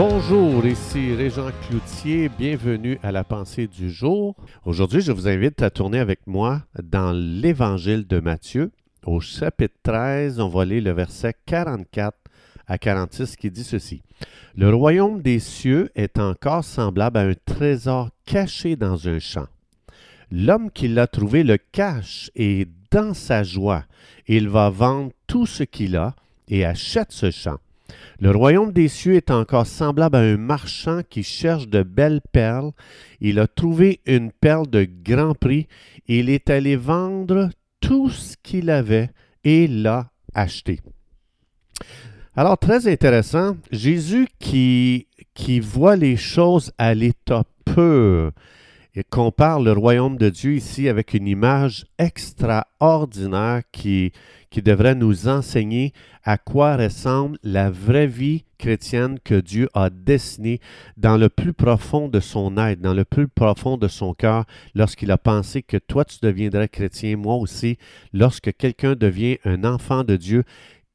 Bonjour, ici Régent Cloutier, bienvenue à la pensée du jour. Aujourd'hui, je vous invite à tourner avec moi dans l'Évangile de Matthieu. Au chapitre 13, on va lire le verset 44 à 46 qui dit ceci. Le royaume des cieux est encore semblable à un trésor caché dans un champ. L'homme qui l'a trouvé le cache et dans sa joie, il va vendre tout ce qu'il a et achète ce champ. Le royaume des cieux est encore semblable à un marchand qui cherche de belles perles. Il a trouvé une perle de grand prix il est allé vendre tout ce qu'il avait et l'a acheté. Alors, très intéressant, Jésus qui, qui voit les choses à l'état pur et compare le royaume de Dieu ici avec une image extraordinaire qui, devrait nous enseigner à quoi ressemble la vraie vie chrétienne que Dieu a dessinée dans le plus profond de son être, dans le plus profond de son cœur, lorsqu'il a pensé que toi tu deviendrais chrétien, moi aussi, lorsque quelqu'un devient un enfant de Dieu,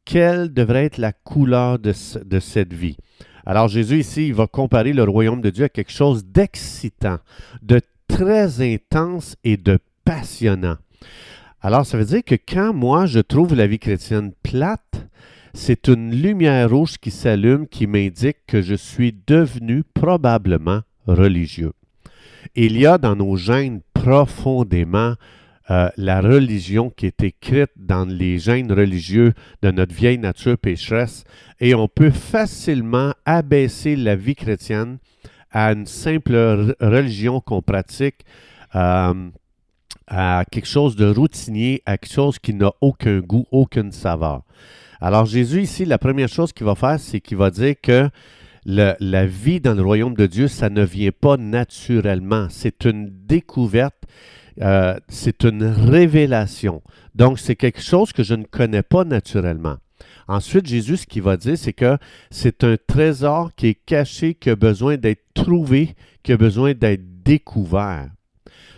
quelle devrait être la couleur de cette vie? Alors Jésus ici, il va comparer le royaume de Dieu à quelque chose d'excitant, de très intense et de passionnant. Alors, ça veut dire que quand moi, je trouve la vie chrétienne plate, c'est une lumière rouge qui s'allume qui m'indique que je suis devenu probablement religieux. Il y a dans nos gènes profondément euh, la religion qui est écrite dans les gènes religieux de notre vieille nature pécheresse et on peut facilement abaisser la vie chrétienne à une simple religion qu'on pratique. Euh, à quelque chose de routinier, à quelque chose qui n'a aucun goût, aucune saveur. Alors Jésus ici, la première chose qu'il va faire, c'est qu'il va dire que la vie dans le royaume de Dieu, ça ne vient pas naturellement. C'est une découverte, euh, c'est une révélation. Donc c'est quelque chose que je ne connais pas naturellement. Ensuite, Jésus, ce qu'il va dire, c'est que c'est un trésor qui est caché, qui a besoin d'être trouvé, qui a besoin d'être découvert.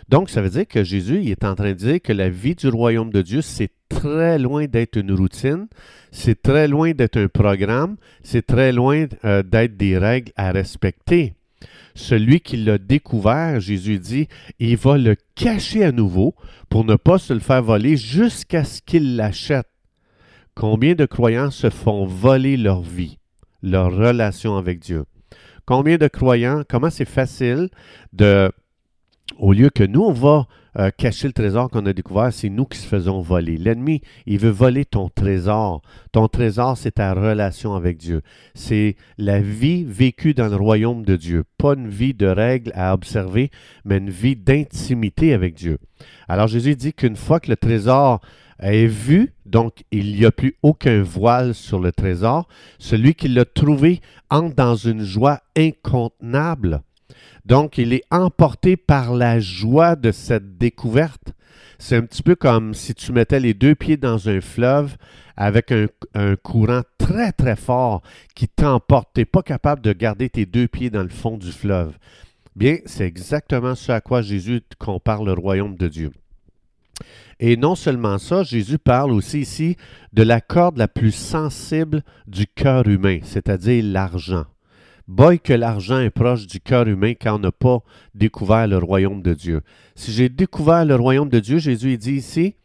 Donc, ça veut dire que Jésus il est en train de dire que la vie du royaume de Dieu, c'est très loin d'être une routine, c'est très loin d'être un programme, c'est très loin euh, d'être des règles à respecter. Celui qui l'a découvert, Jésus dit, il va le cacher à nouveau pour ne pas se le faire voler jusqu'à ce qu'il l'achète. Combien de croyants se font voler leur vie, leur relation avec Dieu? Combien de croyants, comment c'est facile de au lieu que nous, on va euh, cacher le trésor qu'on a découvert, c'est nous qui se faisons voler. L'ennemi, il veut voler ton trésor. Ton trésor, c'est ta relation avec Dieu. C'est la vie vécue dans le royaume de Dieu. Pas une vie de règles à observer, mais une vie d'intimité avec Dieu. Alors Jésus dit qu'une fois que le trésor est vu, donc il n'y a plus aucun voile sur le trésor, celui qui l'a trouvé entre dans une joie incontenable donc, il est emporté par la joie de cette découverte. C'est un petit peu comme si tu mettais les deux pieds dans un fleuve avec un, courant très très fort qui t'emporte. Tu n'es pas capable de garder tes deux pieds dans le fond du fleuve. Bien, c'est exactement ce à quoi Jésus compare le royaume de Dieu. Et non seulement ça, Jésus parle aussi ici de la corde la plus sensible du cœur humain, c'est-à-dire l'argent. Boy que l'argent est proche du cœur humain quand on n'a pas découvert le royaume de Dieu. Si j'ai découvert le royaume de Dieu, Jésus dit ici,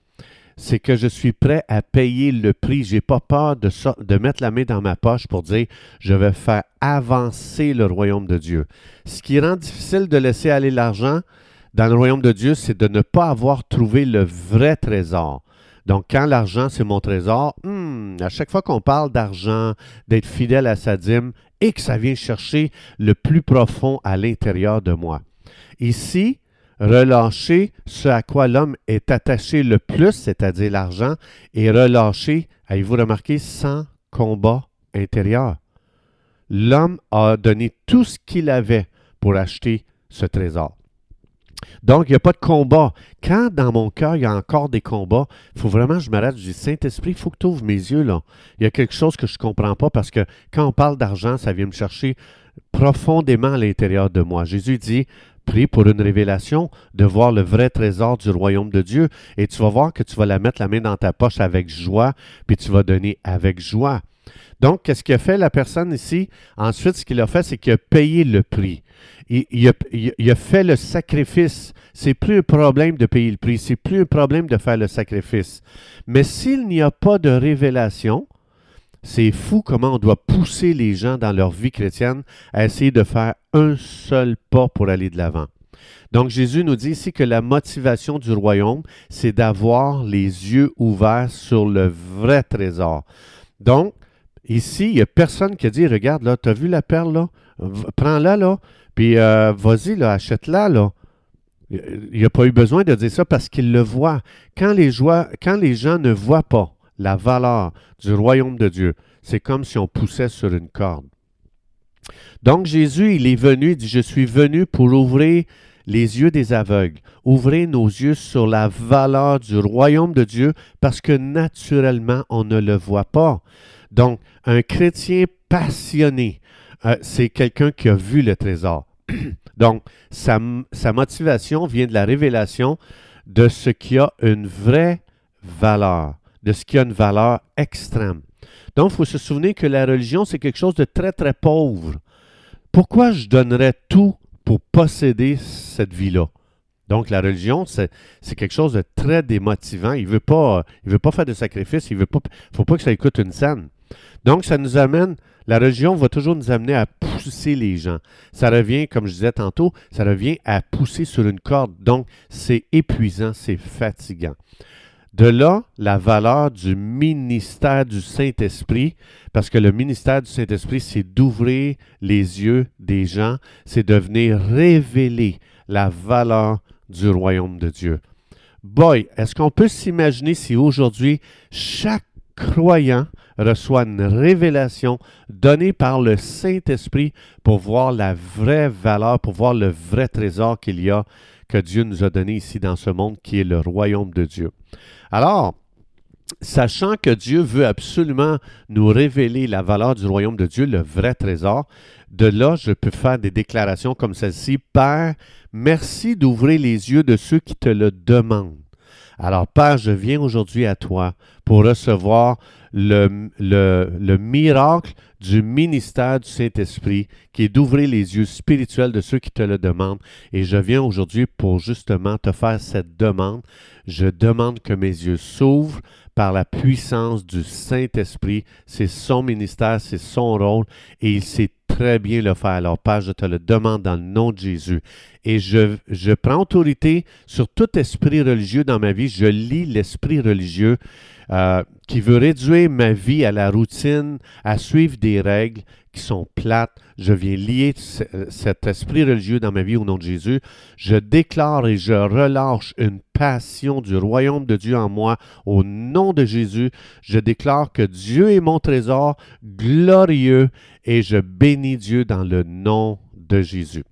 c'est que je suis prêt à payer le prix. Je n'ai pas peur de, de mettre la main dans ma poche pour dire je vais faire avancer le royaume de Dieu. Ce qui rend difficile de laisser aller l'argent dans le royaume de Dieu, c'est de ne pas avoir trouvé le vrai trésor. Donc, quand l'argent, c'est mon trésor, hmm, à chaque fois qu'on parle d'argent, d'être fidèle à sa dîme, et que ça vient chercher le plus profond à l'intérieur de moi. Ici, relâcher ce à quoi l'homme est attaché le plus, c'est-à-dire l'argent, et relâcher, avez-vous remarqué, sans combat intérieur. L'homme a donné tout ce qu'il avait pour acheter ce trésor. Donc, il n'y a pas de combat. Quand dans mon cœur, il y a encore des combats, il faut vraiment que je m'arrête. Je dis, Saint-Esprit, il faut que tu ouvres mes yeux. là. Il y a quelque chose que je ne comprends pas parce que quand on parle d'argent, ça vient me chercher profondément à l'intérieur de moi. Jésus dit, prie pour une révélation, de voir le vrai trésor du royaume de Dieu, et tu vas voir que tu vas la mettre la main dans ta poche avec joie, puis tu vas donner avec joie. Donc, qu'est-ce qu'a fait la personne ici? Ensuite, ce qu'il a fait, c'est qu'il a payé le prix. Il, a, il, a, fait le sacrifice. C'est plus un problème de payer le prix, c'est plus un problème de faire le sacrifice. Mais s'il n'y a pas de révélation, c'est fou comment on doit pousser les gens dans leur vie chrétienne à essayer de faire un seul pas pour aller de l'avant. Donc Jésus nous dit ici que la motivation du royaume, c'est d'avoir les yeux ouverts sur le vrai trésor. Donc, ici, il n'y a personne qui a dit, regarde, là, tu as vu la perle, là? Prends-la, là, puis euh, vas-y, là, achète-la, là. Il n'y a pas eu besoin de dire ça parce qu'il le voit. Quand les, quand les gens ne voient pas la valeur du royaume de Dieu, c'est comme si on poussait sur une corde. Donc Jésus, il est venu, il dit, je suis venu pour ouvrir les yeux des aveugles, ouvrir nos yeux sur la valeur du royaume de Dieu parce que naturellement, on ne le voit pas. Donc, un chrétien passionné, euh, c'est quelqu'un qui a vu le trésor. Donc, sa, motivation vient de la révélation de ce qui a une vraie valeur, de ce qui a une valeur extrême. Donc, il faut se souvenir que la religion, c'est quelque chose de très, très pauvre. Pourquoi je donnerais tout pour posséder cette vie-là? Donc, la religion, c'est quelque chose de très démotivant. Il ne veut, pas, veut pas faire de sacrifice. Il ne faut pas que ça écoute une scène. Donc, ça nous amène, la religion va toujours nous amener à pousser les gens. Ça revient, comme je disais tantôt, ça revient à pousser sur une corde. Donc, c'est épuisant, c'est fatigant. De là, la valeur du ministère du Saint-Esprit, parce que le ministère du Saint-Esprit, c'est d'ouvrir les yeux des gens, c'est de venir révéler la valeur du royaume de Dieu. Boy, est-ce qu'on peut s'imaginer si aujourd'hui chaque croyant reçoit une révélation donnée par le Saint-Esprit pour voir la vraie valeur, pour voir le vrai trésor qu'il y a que Dieu nous a donné ici dans ce monde qui est le royaume de Dieu. Alors, sachant que Dieu veut absolument nous révéler la valeur du royaume de Dieu, le vrai trésor, de là, je peux faire des déclarations comme celle-ci. Père, merci d'ouvrir les yeux de ceux qui te le demandent. Alors, Père, je viens aujourd'hui à toi pour recevoir le, le, miracle du ministère du Saint-Esprit, qui est d'ouvrir les yeux spirituels de ceux qui te le demandent. Et je viens aujourd'hui pour justement te faire cette demande. Je demande que mes yeux s'ouvrent par la puissance du Saint-Esprit. C'est son ministère, c'est son rôle, et il sait très bien le faire. Alors, Père, je te le demande dans le nom de Jésus. Et je, je prends autorité sur tout esprit religieux dans ma vie. Je lis l'esprit religieux euh, qui veut réduire ma vie à la routine, à suivre des règles qui sont plates. Je viens lier cet esprit religieux dans ma vie au nom de Jésus. Je déclare et je relâche une passion du royaume de Dieu en moi au nom de Jésus. Je déclare que Dieu est mon trésor glorieux et je bénis Dieu dans le nom de Jésus.